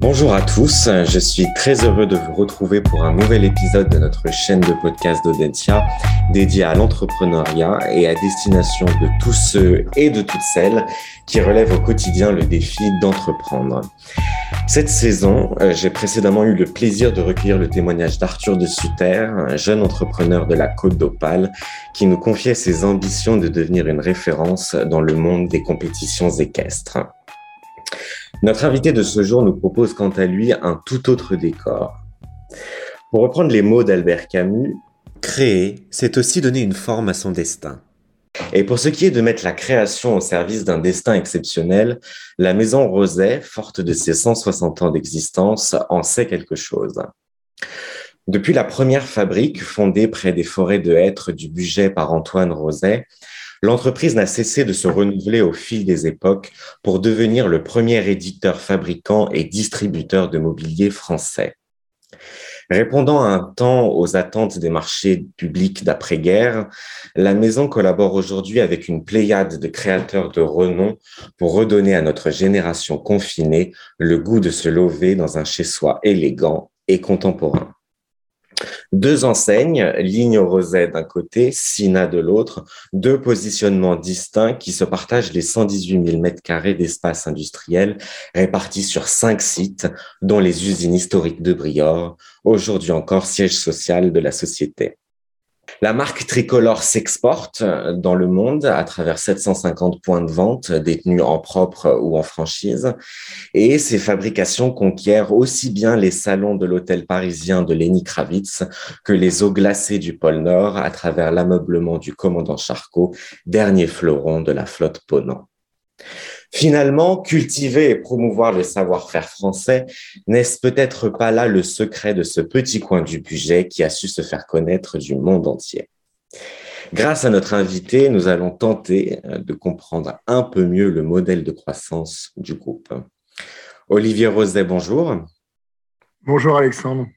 Bonjour à tous, je suis très heureux de vous retrouver pour un nouvel épisode de notre chaîne de podcast d'Audentia dédiée à l'entrepreneuriat et à destination de tous ceux et de toutes celles qui relèvent au quotidien le défi d'entreprendre. Cette saison, euh, j'ai précédemment eu le plaisir de recueillir le témoignage d'Arthur de Sutter, un jeune entrepreneur de la Côte d'Opale, qui nous confiait ses ambitions de devenir une référence dans le monde des compétitions équestres. Notre invité de ce jour nous propose quant à lui un tout autre décor. Pour reprendre les mots d'Albert Camus, créer, c'est aussi donner une forme à son destin. Et pour ce qui est de mettre la création au service d'un destin exceptionnel, la maison Roset, forte de ses 160 ans d'existence, en sait quelque chose. Depuis la première fabrique fondée près des forêts de hêtres du budget par Antoine Roset, l'entreprise n'a cessé de se renouveler au fil des époques pour devenir le premier éditeur, fabricant et distributeur de mobilier français. Répondant à un temps aux attentes des marchés publics d'après-guerre, la maison collabore aujourd'hui avec une pléiade de créateurs de renom pour redonner à notre génération confinée le goût de se lever dans un chez-soi élégant et contemporain. Deux enseignes, Ligne Roset d'un côté, Sina de l'autre, deux positionnements distincts qui se partagent les 118 000 mètres carrés d'espace industriel répartis sur cinq sites, dont les usines historiques de Briord, aujourd'hui encore siège social de la société. La marque tricolore s'exporte dans le monde à travers 750 points de vente détenus en propre ou en franchise et ses fabrications conquièrent aussi bien les salons de l'hôtel parisien de Lenny Kravitz que les eaux glacées du pôle Nord à travers l'ameublement du commandant Charcot, dernier fleuron de la flotte Ponant. Finalement, cultiver et promouvoir le savoir-faire français, n'est-ce peut-être pas là le secret de ce petit coin du budget qui a su se faire connaître du monde entier? Grâce à notre invité, nous allons tenter euh, de comprendre un peu mieux le modèle de croissance du groupe. Olivier Roset, bonjour. Bonjour Alexandre.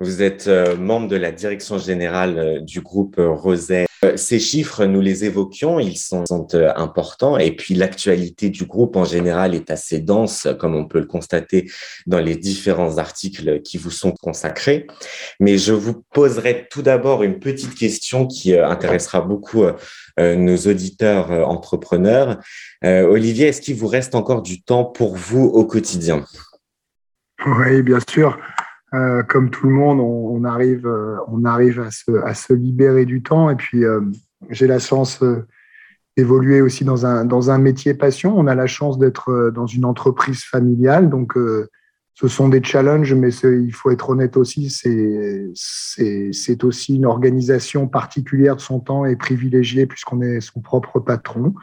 Vous êtes euh, membre de la direction générale euh, du groupe Roset ces chiffres, nous les évoquions, ils sont, euh, importants. Et puis l'actualité du groupe en général est assez dense, comme on peut le constater dans les différents articles qui vous sont consacrés. Mais je vous poserai tout d'abord une petite question qui euh, intéressera beaucoup nos auditeurs entrepreneurs. Olivier, est-ce qu'il vous reste encore du temps pour vous au quotidien? Oui, bien sûr. Euh, comme tout le monde, on, arrive, euh, on arrive à se, à se, libérer du temps. Et puis, euh, j'ai la chance d'évoluer aussi dans un, dans un métier passion. On a la chance d'être dans une entreprise familiale. Donc, ce sont des challenges, mais il faut être honnête aussi, c'est aussi une organisation particulière de son temps et privilégiée puisqu'on est son propre patron.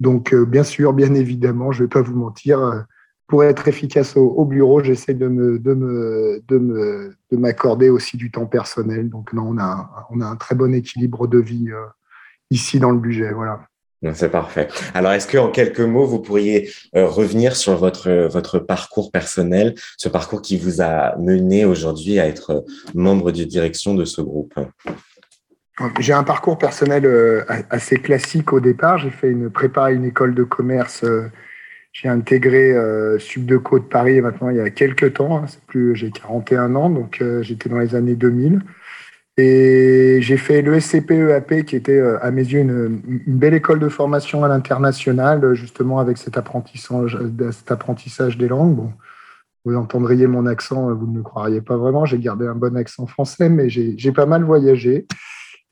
Donc, bien sûr, bien évidemment, je ne vais pas vous mentir pour être efficace au, bureau, j'essaie de me, de me, de me, de m'accorder aussi du temps personnel. Donc, non, on a, un, on a un très bon équilibre de vie euh, ici dans le budget. Voilà. C'est parfait. Alors, est-ce qu'en quelques mots, vous pourriez euh, revenir sur votre, votre parcours personnel, ce parcours qui vous a mené aujourd'hui à être membre de direction de ce groupe? J'ai un parcours personnel euh, assez classique au départ. J'ai fait une prépa à une école de commerce j'ai intégré euh, Subdeco de Paris maintenant il y a quelques temps. Hein, plus, j'ai 41 ans, donc euh, j'étais dans les années 2000. Et j'ai fait le SCP-EAP qui était euh, à mes yeux une, belle école de formation à l'international, justement avec cet apprentissage, des langues. Vous entendriez mon accent, vous ne me croiriez pas vraiment. J'ai gardé un bon accent français, mais j'ai pas mal voyagé.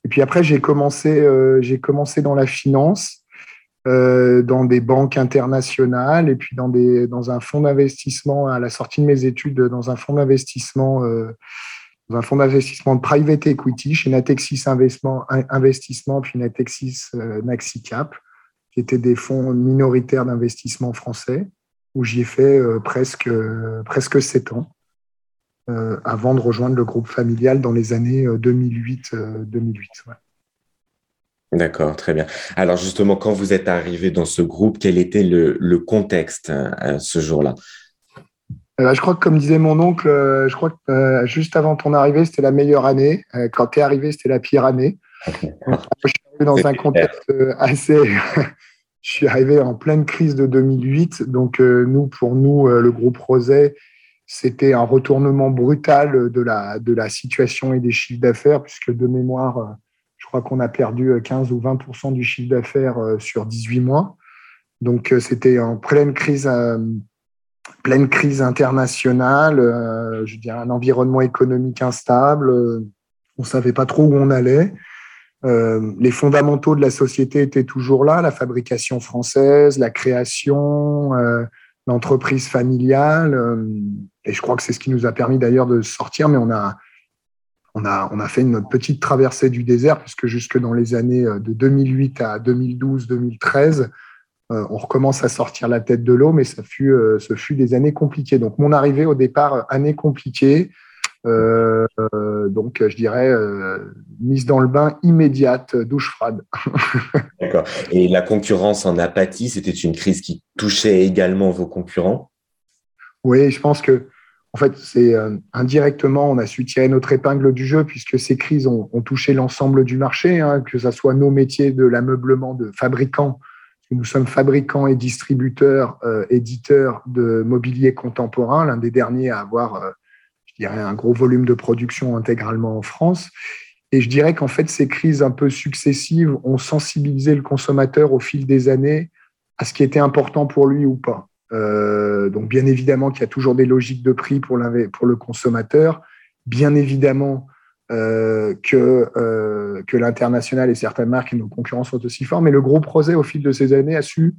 Et puis après, euh, j'ai commencé dans la finance. Euh, dans des banques internationales et puis dans, des, dans un fonds d'investissement, à la sortie de mes études, dans un fonds d'investissement, euh, un fonds d'investissement de private equity chez Natexis Investissement, Investissement puis Natexis euh, Naxicap, qui étaient des fonds minoritaires d'investissement français, où j'y ai fait presque, presque 7 ans. avant de rejoindre le groupe familial dans les années 2008-2008. D'accord, très bien. Alors justement, quand vous êtes arrivé dans ce groupe, quel était le, contexte euh, ce jour-là? Ben, Je crois que comme disait mon oncle, euh, je crois que euh, juste avant ton arrivée, c'était la meilleure année. quand tu es arrivé, c'était la pire année. je suis arrivé dans un contexte assez... je suis arrivé en pleine crise de 2008. Donc nous, pour nous, le groupe Roset, c'était un retournement brutal de la, de la situation et des chiffres d'affaires, puisque de mémoire, je crois qu'on a perdu 15 ou 20% du chiffre d'affaires sur 18 mois. Donc, c'était en pleine crise, pleine crise internationale, je dirais un environnement économique instable. on ne savait pas trop où on allait. Euh, les fondamentaux de la société étaient toujours là, la fabrication française, la création, euh, l'entreprise familiale. Euh, et je crois que c'est ce qui nous a permis d'ailleurs de sortir, mais on a, on a, on a fait une petite traversée du désert, puisque jusque dans les années de 2008 à 2012-2013, on recommence à sortir la tête de l'eau, mais ça fut, ce fut des années compliquées. Donc mon arrivée au départ, année compliquée, euh, donc, je dirais, euh, mise dans le bain immédiate, douche froide. D'accord. Et la concurrence en apathie, c'était une crise qui touchait également vos concurrents? Oui, je pense que, en fait, c'est euh, indirectement, on a su tirer notre épingle du jeu puisque ces crises ont, touché l'ensemble du marché, hein, que ce soit nos métiers de l'ameublement de fabricants. Nous sommes fabricants et distributeurs, éditeurs de mobilier contemporain, l'un des derniers à avoir il y a un gros volume de production intégralement en France. Et je dirais qu'en fait, ces crises un peu successives ont sensibilisé le consommateur au fil des années à ce qui était important pour lui ou pas. Euh, donc, bien évidemment qu'il y a toujours des logiques de prix pour, le consommateur. Bien évidemment euh, que, euh, que l'international et certaines marques et nos concurrents sont aussi forts. Mais le gros projet, au fil de ces années, a su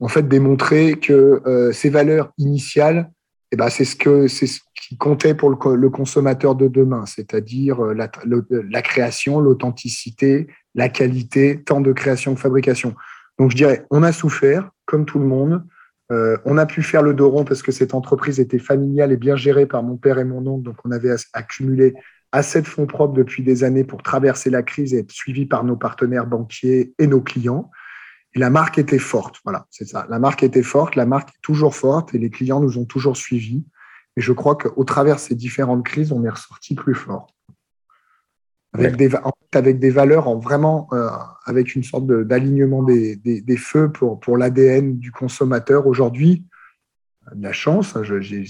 en fait démontrer que ces valeurs initiales eh ben, c'est ce, qui comptait pour le, consommateur de demain, c'est-à-dire la, la création, l'authenticité, la qualité, tant de création que fabrication. Donc je dirais, on a souffert, comme tout le monde. Euh, on a pu faire le dos rond parce que cette entreprise était familiale et bien gérée par mon père et mon oncle, donc on avait accumulé assez de fonds propres depuis des années pour traverser la crise et être suivi par nos partenaires banquiers et nos clients. Et la marque était forte. Voilà, c'est ça. La marque était forte, la marque est toujours forte et les clients nous ont toujours suivis. Et je crois qu'au travers ces différentes crises, on est ressorti plus fort. Avec, des, avec des valeurs en vraiment, euh, avec une sorte d'alignement des, des, feux pour, pour l'ADN du consommateur. Aujourd'hui, de la chance,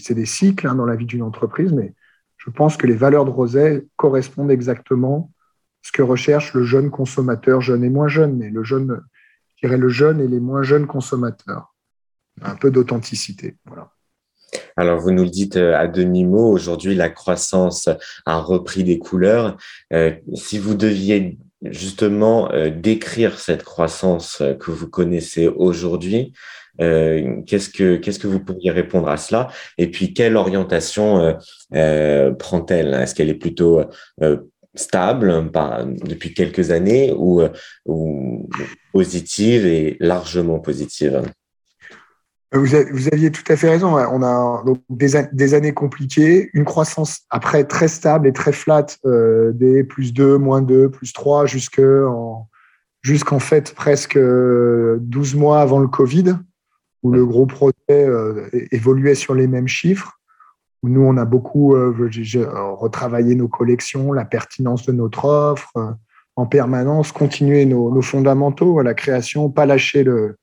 c'est des cycles hein, dans la vie d'une entreprise, mais je pense que les valeurs de Roset correspondent exactement à ce que recherche le jeune consommateur, jeune et moins jeune, mais le jeune le jeune et les moins jeunes consommateurs. Un peu d'authenticité. Voilà. Alors, vous nous le dites euh, à demi-mot, aujourd'hui, la croissance a repris des couleurs. Euh, si vous deviez justement euh, décrire cette croissance que vous connaissez aujourd'hui, qu'est-ce que qu'est-ce que vous pourriez répondre à cela? Et puis, quelle orientation prend-elle? Est-ce qu'elle est plutôt stable depuis quelques années ou, ou positive et largement positive? Vous, aviez tout à fait raison. On a des, années compliquées, une croissance après très stable et très flat, euh, des plus 2, moins 2, plus 3, jusqu'en fait presque 12 mois avant le Covid, où le gros projet euh, évoluait sur les mêmes chiffres nous, on a beaucoup euh, retravaillé nos collections, la pertinence de notre offre, euh, en permanence, continuer nos, fondamentaux, la création, pas lâcher le,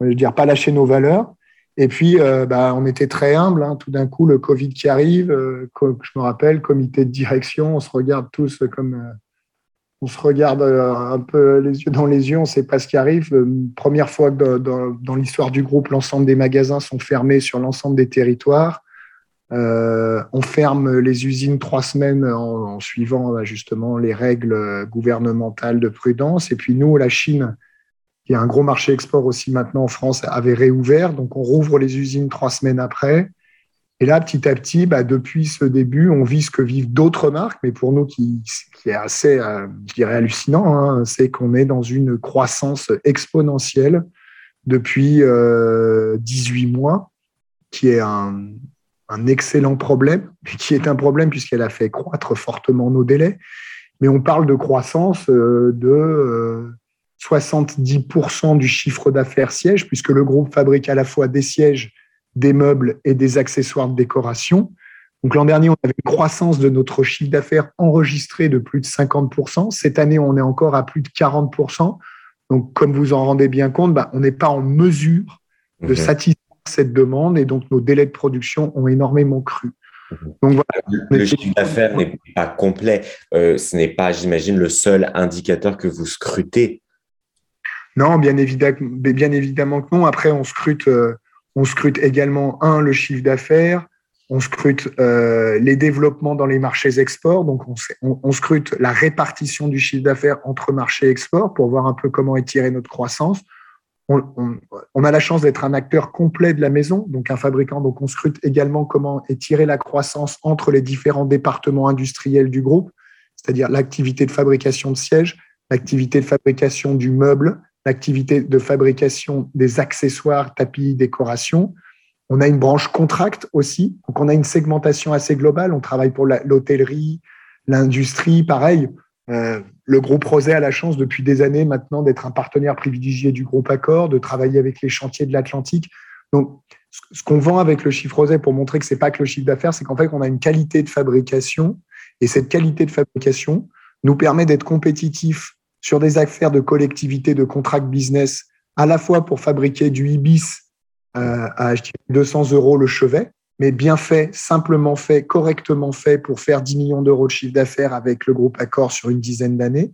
je dire, pas lâcher nos valeurs. Et puis, euh, bah, on était très humble. Hein. Tout d'un coup, le Covid qui arrive, je me rappelle, comité de direction, on se regarde tous comme, on se regarde un peu les yeux dans les yeux, on ne sait pas ce qui arrive. Première fois dans l'histoire du groupe, l'ensemble des magasins sont fermés sur l'ensemble des territoires. Euh, on ferme les usines trois semaines en, suivant bah, justement les règles gouvernementales de prudence. Et puis nous, la Chine, qui est un gros marché export aussi maintenant en France, avait réouvert. Donc on rouvre les usines trois semaines après. Et là, petit à petit, bah, depuis ce début, on vit ce que vivent d'autres marques, mais pour nous, qui, qui est assez, euh, je dirais, hallucinant, hein, c'est qu'on est dans une croissance exponentielle depuis euh, 18 mois, qui est un, excellent problème, qui est un problème puisqu'elle a fait croître fortement nos délais. Mais on parle de croissance euh, de 70% euh, du chiffre d'affaires siège, puisque le groupe fabrique à la fois des sièges, des meubles et des accessoires de décoration. Donc l'an dernier, on avait une croissance de notre chiffre d'affaires enregistré de plus de 50%. Cette année, on est encore à plus de 40%. Donc, comme vous en rendez bien compte, bah, on n'est pas en mesure de mhm. satisfaire cette demande et donc nos délais de production ont énormément cru. Donc voilà. Le chiffre d'affaires n'est pas complet. Euh, ce n'est pas, j'imagine, le seul indicateur que vous scrutez. Non, bien évidemment, que non. Après, on scrute, euh, on scrute également un le chiffre d'affaires. On scrute euh, les développements dans les marchés export. Donc, on, on, scrute la répartition du chiffre d'affaires entre marchés export pour voir un peu comment étirer notre croissance on, a la chance d'être un acteur complet de la maison, donc un fabricant. Donc, on scrute également comment étirer la croissance entre les différents départements industriels du groupe, c'est-à-dire l'activité de fabrication de sièges, l'activité de fabrication du meuble, l'activité de fabrication des accessoires, tapis, décorations. On a une branche contract aussi, donc on a une segmentation assez globale. On travaille pour l'hôtellerie, l'industrie, pareil. Euh, le groupe Rosé a la chance depuis des années maintenant d'être un partenaire privilégié du groupe Accor, de travailler avec les chantiers de l'Atlantique. Donc, ce qu'on vend avec le chiffre Rosé pour montrer que c'est pas que le chiffre d'affaires, c'est qu'en fait, on a une qualité de fabrication et cette qualité de fabrication nous permet d'être compétitifs sur des affaires de collectivité, de contract business, à la fois pour fabriquer du Ibis euh, à 200 euros le chevet, mais bien fait, simplement fait, correctement fait pour faire 10 millions d'euros de chiffre d'affaires avec le groupe Accor sur une dizaine d'années.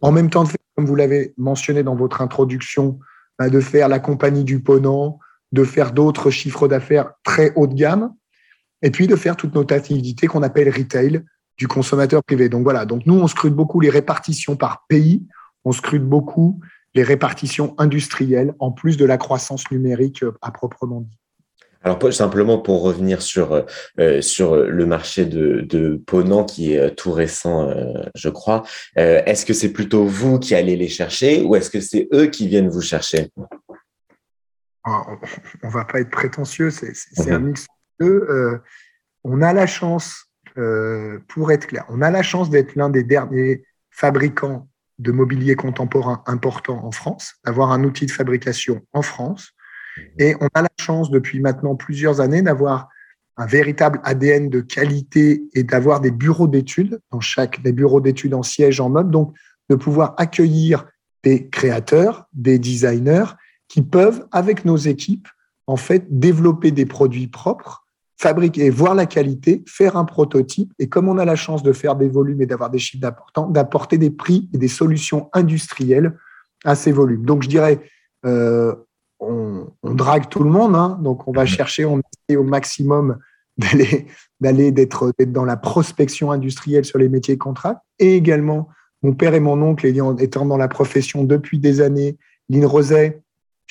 En même temps, comme vous l'avez mentionné dans votre introduction, bah, de faire la compagnie du Ponant, de faire d'autres chiffres d'affaires très haut de gamme, et puis de faire toute notre activité qu'on appelle retail du consommateur privé. Donc voilà, donc nous, on scrute beaucoup les répartitions par pays, on scrute beaucoup les répartitions industrielles, en plus de la croissance numérique euh, à proprement dit. Alors simplement pour revenir sur euh, euh, sur le marché de, de Ponant qui est tout récent, je crois. est-ce que c'est plutôt vous qui allez les chercher ou est-ce que c'est eux qui viennent vous chercher? Ah, On va pas être prétentieux, c'est un mhm. mix de on a la chance, pour être clair, on a la chance d'être l'un des derniers fabricants de mobilier contemporain important en France, d'avoir un outil de fabrication en France. Et on a la chance depuis maintenant plusieurs années d'avoir un véritable ADN de qualité et d'avoir des bureaux d'études. Des bureaux d'études en siège en meuble, donc de pouvoir accueillir des créateurs, des designers qui peuvent, avec nos équipes, en fait, développer des produits propres, fabriquer, voir la qualité, faire un prototype. Et comme on a la chance de faire des volumes et d'avoir des chiffres d'importants, d'apporter des prix et des solutions industrielles à ces volumes. Donc, je dirais, euh, on, drague tout le monde, hein. donc on va chercher, on essaie au maximum d'aller d'aller d'être dans la prospection industrielle sur les métiers contrats. Et également, mon père et mon oncle étant dans la profession depuis des années, Lynn Roset,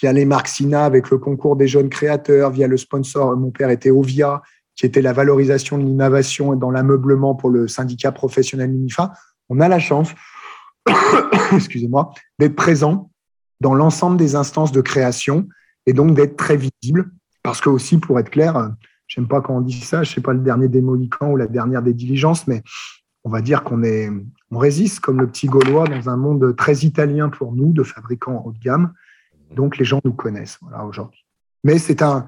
via les marques SINA avec le concours des jeunes créateurs, via le sponsor, mon père était Ovia, qui était la valorisation de l'innovation dans l'ameublement pour le syndicat professionnel UNIFA. On a la chance, excusez-moi, d'être présent dans l'ensemble des instances de création et donc d'être très visible. Parce que aussi, pour être clair, j'aime pas quand on dit ça, je sais pas le dernier des ou la dernière des diligences, mais on va dire qu'on est, on résiste comme le petit Gaulois dans un monde très italien pour nous, de fabricants haut de gamme. Donc les gens nous connaissent voilà, aujourd'hui. Mais c'est un,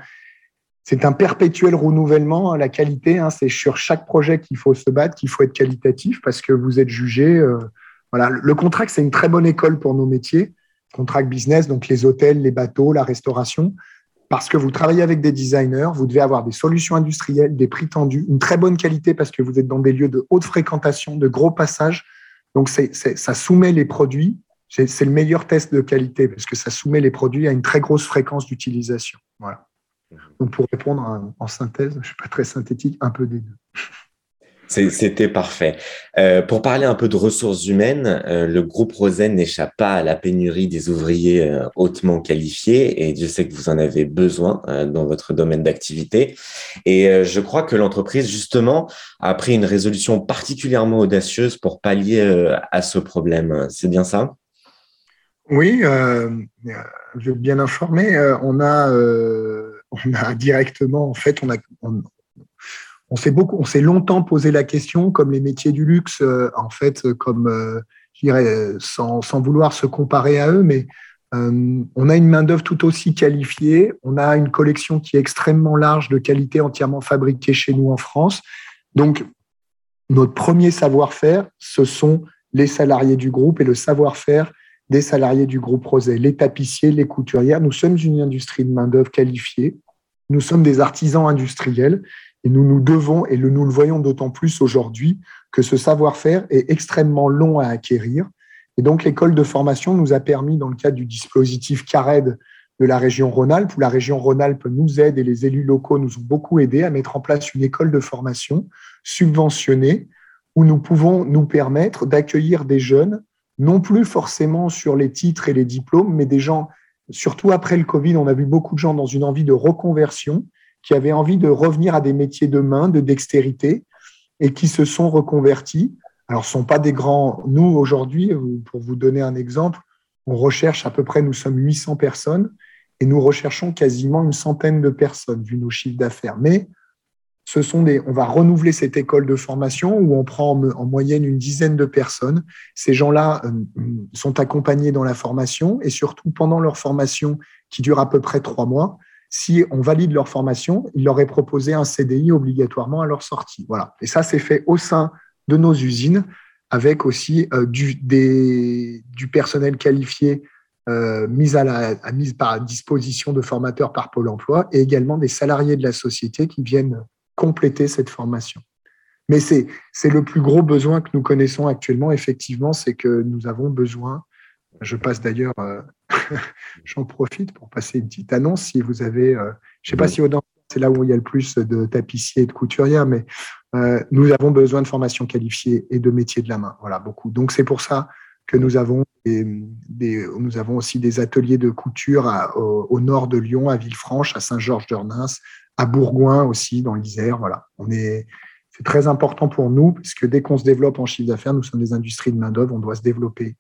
c'est un perpétuel renouvellement. La qualité, hein, c'est sur chaque projet qu'il faut se battre, qu'il faut être qualitatif parce que vous êtes jugé. Euh, voilà, le contrat, c'est une très bonne école pour nos métiers contract business, donc les hôtels, les bateaux, la restauration, parce que vous travaillez avec des designers, vous devez avoir des solutions industrielles, des prix tendus, une très bonne qualité parce que vous êtes dans des lieux de haute fréquentation, de gros passages. Donc, c'est, ça soumet les produits. C'est, le meilleur test de qualité parce que ça soumet les produits à une très grosse fréquence d'utilisation. Voilà. Donc, pour répondre en synthèse, je ne suis pas très synthétique, un peu des deux. C'était parfait. Euh, pour parler un peu de ressources humaines, euh, le groupe Rosen n'échappe pas à la pénurie des ouvriers euh, hautement qualifiés et Dieu sait que vous en avez besoin dans votre domaine d'activité. Et je crois que l'entreprise, justement, a pris une résolution particulièrement audacieuse pour pallier à ce problème. C'est bien ça? Oui, je vais bien informer. on, a, on a directement, en fait, on a, on s'est beaucoup, on s'est longtemps posé la question, comme les métiers du luxe, euh, en fait, euh, comme euh, je dirais, sans, vouloir se comparer à eux, mais on a une main d'œuvre tout aussi qualifiée. On a une collection qui est extrêmement large de qualité entièrement fabriquée chez nous en France. Donc, notre premier savoir-faire, ce sont les salariés du groupe et le savoir-faire des salariés du groupe Rosé, les tapissiers, les couturières. Nous sommes une industrie de main-d'œuvre qualifiée. Nous sommes des artisans industriels Et nous nous devons, et nous le voyons d'autant plus aujourd'hui, que ce savoir-faire est extrêmement long à acquérir. Et donc, l'école de formation nous a permis, dans le cadre du dispositif CARED de la région Rhône-Alpes, où la région Rhône-Alpes nous aide et les élus locaux nous ont beaucoup aidés à mettre en place une école de formation subventionnée, où nous pouvons nous permettre d'accueillir des jeunes, non plus forcément sur les titres et les diplômes, mais des gens, surtout après le Covid, on a vu beaucoup de gens dans une envie de reconversion, qui avaient envie de revenir à des métiers de main, de dextérité, et qui se sont reconvertis. Alors, ce ne sont pas des grands. Nous, aujourd'hui, pour vous donner un exemple, on recherche à peu près, nous sommes 800 personnes, et nous recherchons quasiment une centaine de personnes, vu nos chiffres d'affaires. Mais on va renouveler cette école de formation où on prend en, moyenne une dizaine de personnes. Ces gens-là euh, sont accompagnés dans la formation et surtout pendant leur formation qui dure à peu près trois mois, si on valide leur formation, il leur est proposé un CDI obligatoirement à leur sortie. Voilà. Et ça, c'est fait au sein de nos usines avec aussi euh, du, personnel qualifié euh, mis, à disposition de formateurs par Pôle emploi et également des salariés de la société qui viennent compléter cette formation. Mais c'est le plus gros besoin que nous connaissons actuellement, effectivement, c'est que nous avons besoin je passe d'ailleurs, euh, j'en profite pour passer une petite annonce. Si vous avez, euh, je ne sais pas si c'est là où il y a le plus de tapissiers et de couturiers, mais euh, nous avons besoin de formation qualifiée et de métiers de la main. Voilà, beaucoup. Donc c'est pour ça que nous avons, des, nous avons aussi des ateliers de couture au, nord de Lyon, à Villefranche, à Saint-Georges-de-Rnins, à Bourgoin aussi, dans l'Isère. Voilà, on est, c'est très important pour nous, puisque dès qu'on se développe en chiffre d'affaires, nous sommes des industries de main-d'œuvre, on doit se développer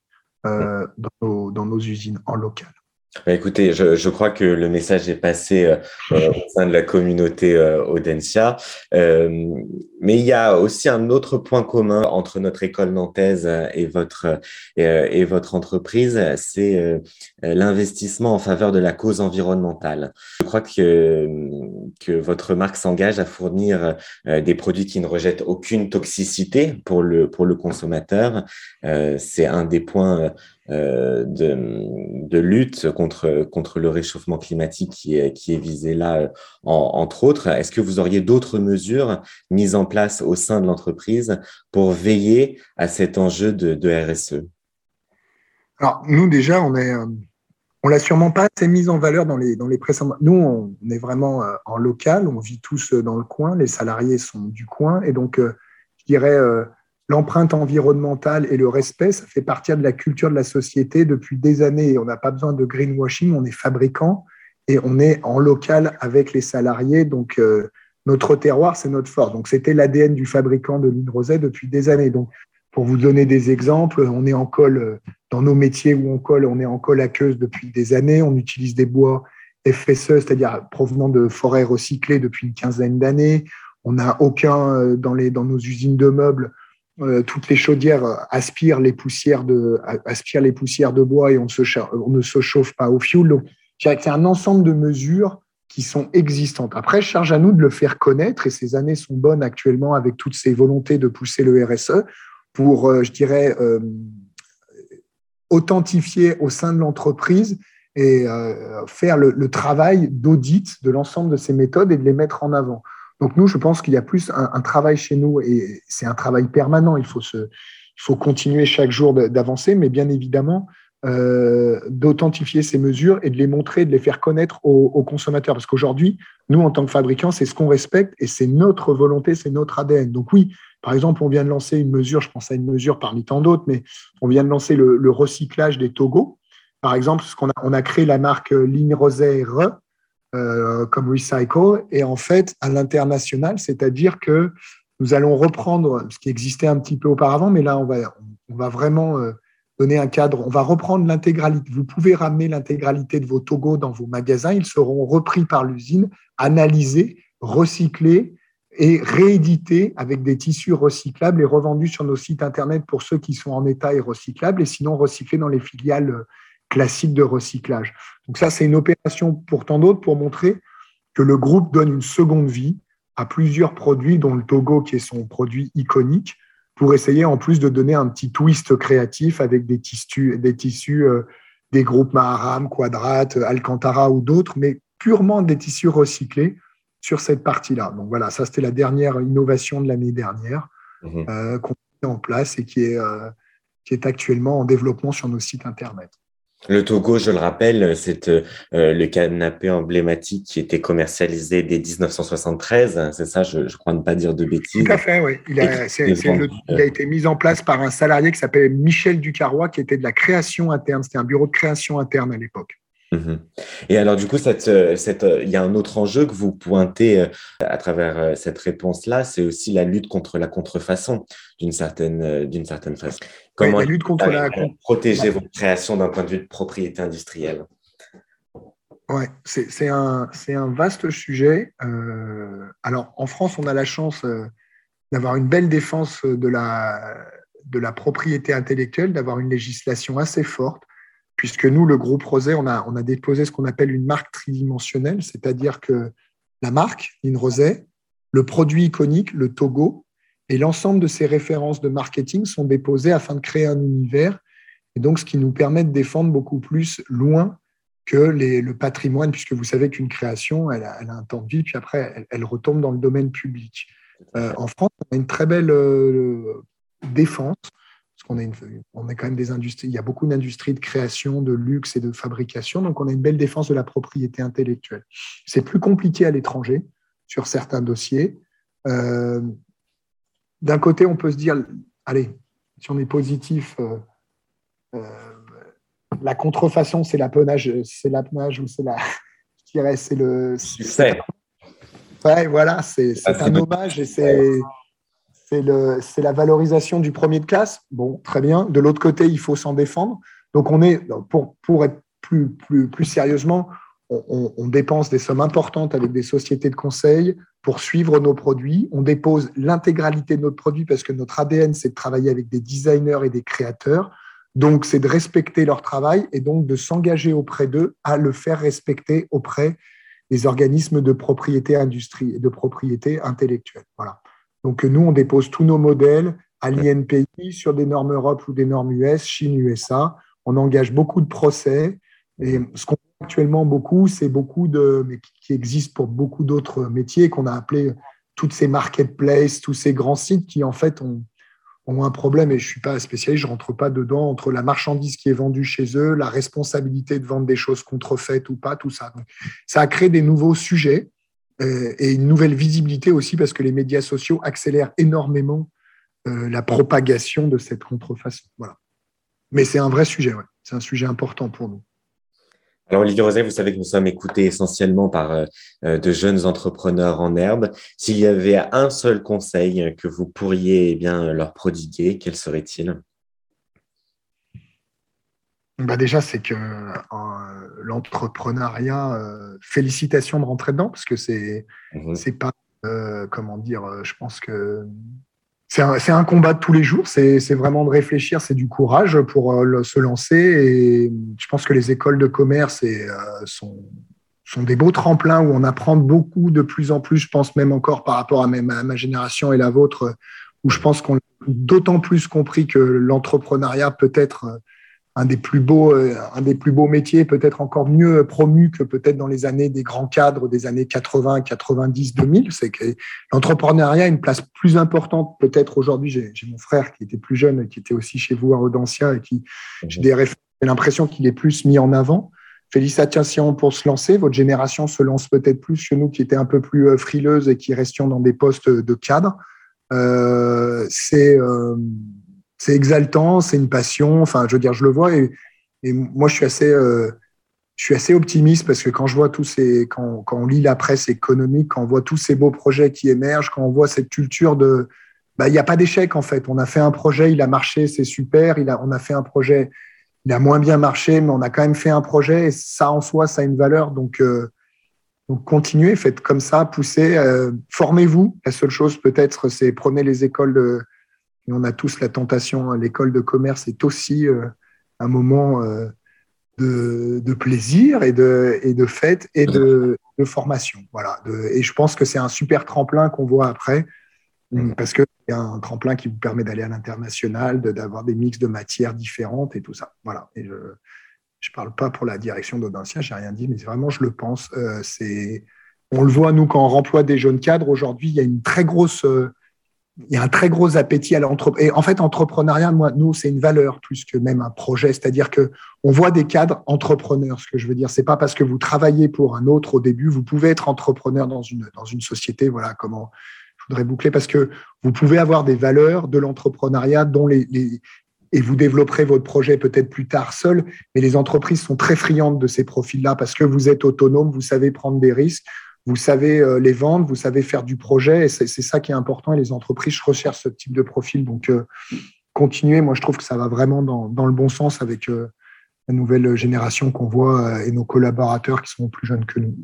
euh, dans, nos, usines en local. Bah, écoutez, je, je, crois que le message est passé euh, euh, au sein de la communauté Audencia. mais il y a aussi un autre point commun entre notre école nantaise et votre, et, votre entreprise, c'est l'investissement en faveur de la cause environnementale. Je crois que, que votre marque s'engage à fournir des produits qui ne rejettent aucune toxicité pour le, pour le consommateur. c'est un des points euh, de, lutte contre, contre le réchauffement climatique qui est, qui est visé là, euh, entre autres. Est-ce que vous auriez d'autres mesures mises en place au sein de l'entreprise pour veiller à cet enjeu de, RSE Alors, nous, déjà, on est. Euh, on l'a sûrement pas assez mise en valeur dans les, dans les précédents. Nous, on est vraiment en local, on vit tous dans le coin, les salariés sont du coin, et donc, je dirais, l'empreinte environnementale et le respect, ça fait partie de la culture de la société depuis des années. On n'a pas besoin de greenwashing, on est fabricant et on est en local avec les salariés. Donc, euh, notre terroir, c'est notre force. Donc, c'était l'ADN du fabricant de l'île Rosette depuis des années. Donc, pour vous donner des exemples, on est en colle euh, dans nos métiers où on colle, on est en colle aqueuse depuis des années. On utilise des bois FSE, c'est-à-dire provenant de forêts recyclées depuis une quinzaine d'années. On n'a aucun euh, dans, les, dans nos usines de meubles euh, toutes les chaudières aspirent les poussières de, aspirent les poussières de bois et on, ne se chauffe pas au fioul. Donc, c'est un ensemble de mesures qui sont existantes. Après, charge à nous de le faire connaître et ces années sont bonnes actuellement avec toutes ces volontés de pousser le RSE pour, euh, je dirais, euh, authentifier au sein de l'entreprise et faire le travail d'audit de l'ensemble de ces méthodes et de les mettre en avant. Donc nous, je pense qu'il y a plus un, travail chez nous et c'est un travail permanent. Il faut, se, il faut continuer chaque jour d'avancer, mais bien évidemment, euh, d'authentifier ces mesures et de les montrer, de les faire connaître aux, consommateurs. Parce qu'aujourd'hui, nous, en tant que fabricants, c'est ce qu'on respecte et c'est notre volonté, c'est notre ADN. Donc oui, par exemple, on vient de lancer une mesure, je pense à une mesure parmi tant d'autres, mais on vient de lancer le, recyclage des togos. Par exemple, ce a, on a créé la marque Ligne Rosée euh, comme Recycle. Et en fait, à l'international, c'est-à-dire que nous allons reprendre ce qui existait un petit peu auparavant, mais là, on va, on va vraiment euh, donner un cadre. On va reprendre l'intégralité. Vous pouvez ramener l'intégralité de vos togos dans vos magasins. Ils seront repris par l'usine, analysés, recyclés et réédités avec des tissus recyclables et revendus sur nos sites Internet pour ceux qui sont en état et recyclables, et sinon recyclés dans les filiales classique de recyclage. Donc ça, c'est une opération pour tant d'autres pour montrer que le groupe donne une seconde vie à plusieurs produits, dont le Togo, qui est son produit iconique, pour essayer en plus de donner un petit twist créatif avec des tissus, des, tissus, euh, des groupes Maharam, Quadrat, Alcantara ou d'autres, mais purement des tissus recyclés sur cette partie-là. Donc voilà, ça c'était la dernière innovation de l'année dernière mhm. euh, qu'on a en place et qui est, euh, qui est actuellement en développement sur nos sites Internet. Le Togo, je le rappelle, c'est euh, le canapé emblématique qui était commercialisé dès 1973. C'est ça, je, crois ne pas dire de bêtises. Tout à fait, oui. Il a, il a été mis en place par un salarié qui s'appelait Michel Ducarrois, qui était de la création interne. C'était un bureau de création interne à l'époque. Mhm. Et alors, du coup, cette, euh, cette, euh, il y a un autre enjeu que vous pointez euh, à travers cette réponse-là, c'est aussi la lutte contre la contrefaçon, d'une certaine, d'une certaine façon. Comment la lutte contre la... protéger vos créations d'un point de vue de propriété industrielle? Ouais, c'est un, un, vaste sujet. alors, en France, on a la chance d'avoir une belle défense de la, de la propriété intellectuelle, d'avoir une législation assez forte puisque nous, le groupe Rosé, on a, on a déposé ce qu'on appelle une marque tridimensionnelle, c'est-à-dire que la marque, Line Rosé, le produit iconique, le Togo, et l'ensemble de ces références de marketing sont déposées afin de créer un univers, et donc ce qui nous permet de défendre beaucoup plus loin que le patrimoine, puisque vous savez qu'une création, elle a, un temps de vie, puis après, elle, retombe dans le domaine public. Euh, en France, on a une très belle euh, défense on a quand même des industries, il y a beaucoup d'industries de création, de luxe et de fabrication, donc on a une belle défense de la propriété intellectuelle. C'est plus compliqué à l'étranger sur certains dossiers. Euh, d'un côté, on peut se dire, allez, si on est positif, euh, euh, la contrefaçon, c'est l'apanage, c'est l'apanage ou c'est la, je dirais, c'est le succès. Ouais, voilà, c'est un hommage et c'est c'est la valorisation du premier de classe. Bon, très bien. De l'autre côté, il faut s'en défendre. Donc, on est, pour, être plus, plus, plus sérieusement, on, dépense des sommes importantes avec des sociétés de conseil pour suivre nos produits. On dépose l'intégralité de notre produit parce que notre ADN, c'est de travailler avec des designers et des créateurs. Donc, c'est de respecter leur travail et donc de s'engager auprès d'eux à le faire respecter auprès des organismes de propriété industrie et de propriété intellectuelle. Voilà. Donc nous, on dépose tous nos modèles à l'INPI sur des normes Europe ou des normes US, Chine, USA. On engage beaucoup de procès. Et ce qu'on fait actuellement beaucoup, c'est beaucoup de, mais qui existe pour beaucoup d'autres métiers, qu'on a appelé toutes ces marketplaces, tous ces grands sites qui en fait ont, ont un problème, et je ne suis pas spécialiste, je ne rentre pas dedans, entre la marchandise qui est vendue chez eux, la responsabilité de vendre des choses contrefaites ou pas, tout ça. ça a créé des nouveaux sujets euh, et une nouvelle visibilité aussi parce que les médias sociaux accélèrent énormément euh, la propagation de cette contrefaçon. Voilà. Mais c'est un vrai sujet, c'est un sujet important pour nous. Alors, Olivier Roset, vous savez que nous sommes écoutés essentiellement par euh, de jeunes entrepreneurs en herbe. S'il y avait un seul conseil que vous pourriez eh bien, leur prodiguer, quel serait-il? Bah déjà, c'est que l'entrepreneuriat, euh, félicitations de rentrer dedans, parce que c'est mhm. c'est pas, euh, comment dire, euh, je pense que c'est un, un, combat de tous les jours, c'est vraiment de réfléchir, c'est du courage pour se lancer. Et je pense que les écoles de commerce et, sont, sont des beaux tremplins où on apprend beaucoup de plus en plus, je pense même encore par rapport à ma, ma génération et la vôtre, où je pense qu'on a d'autant plus compris que l'entrepreneuriat peut être un des plus beaux, euh, un des plus beaux métiers, peut-être encore mieux promu que peut-être dans les années des grands cadres des années 80, 90, 2000. C'est que l'entrepreneuriat a une place plus importante peut-être aujourd'hui. J'ai mon frère qui était plus jeune, qui était aussi chez vous à Audencia et qui, j'ai l'impression qu'il est plus mis en avant. Félicitations pour se lancer. Votre génération se lance peut-être plus que nous qui étaient un peu plus euh, frileuses et qui restions dans des postes de cadre. Euh, c'est euh, c'est exaltant, c'est une passion. Enfin, je veux dire, je le vois et, moi, je suis assez, euh, je suis assez optimiste parce que quand je vois tous ces, quand, on lit la presse économique, quand on voit tous ces beaux projets qui émergent, quand on voit cette culture de, bah, il n'y a pas d'échec en fait. On a fait un projet, il a marché, c'est super. Il a, on a fait un projet, il a moins bien marché, mais on a quand même fait un projet et ça en soi, ça a une valeur. Donc, euh, continuez, faites comme ça, poussez, euh, formez-vous. La seule chose peut-être, c'est prenez les écoles de et on a tous la tentation. Hein. L'école de commerce est aussi euh, un moment euh, de, plaisir et de, et de fête et de, formation. Voilà. et je pense que c'est un super tremplin qu'on voit après, mm. parce qu'il y a un tremplin qui vous permet d'aller à l'international, d'avoir des mix de matières différentes et tout ça. Voilà. Et je ne parle pas pour la direction d'Audencia, j'ai rien dit, mais vraiment, je le pense. Euh, c'est on le voit, nous, quand on remploie des jeunes cadres, aujourd'hui, il y a une très grosse, il y a un très gros appétit à l'entrepreneuriat. En fait, entrepreneuriat, moi, nous, c'est une valeur plus que même un projet. C'est-à-dire que on voit des cadres entrepreneurs. Ce que je veux dire, c'est pas parce que vous travaillez pour un autre au début, vous pouvez être entrepreneur dans une société. Voilà comment je voudrais boucler parce que vous pouvez avoir des valeurs de l'entrepreneuriat dont les et vous développerez votre projet peut-être plus tard seul, mais les entreprises sont très friandes de ces profils-là parce que vous êtes autonome, vous savez prendre des risques, vous savez euh, les vendre, vous savez faire du projet, et c'est ça qui est important. Et les entreprises recherchent ce type de profil. Donc, euh, continuez. Moi, je trouve que ça va vraiment dans, le bon sens avec euh, la nouvelle génération qu'on voit et nos collaborateurs qui sont plus jeunes que nous.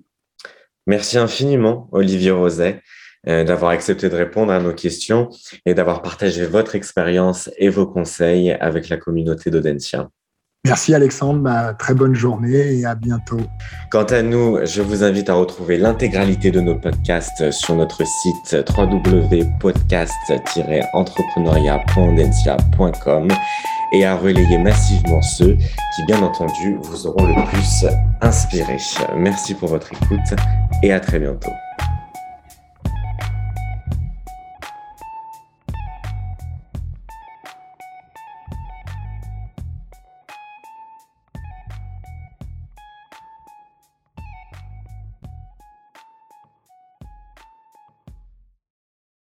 Merci infiniment, Olivier Roset, d'avoir accepté de répondre à nos questions et d'avoir partagé votre expérience et vos conseils avec la communauté d'Audencia. Merci Alexandre, bah, très bonne journée et à bientôt. Quant à nous, je vous invite à retrouver l'intégralité de nos podcasts sur notre site www.podcast-entrepreneuriat.densia.com et à relayer massivement ceux qui, bien entendu, vous auront le plus inspiré. Merci pour votre écoute et à très bientôt.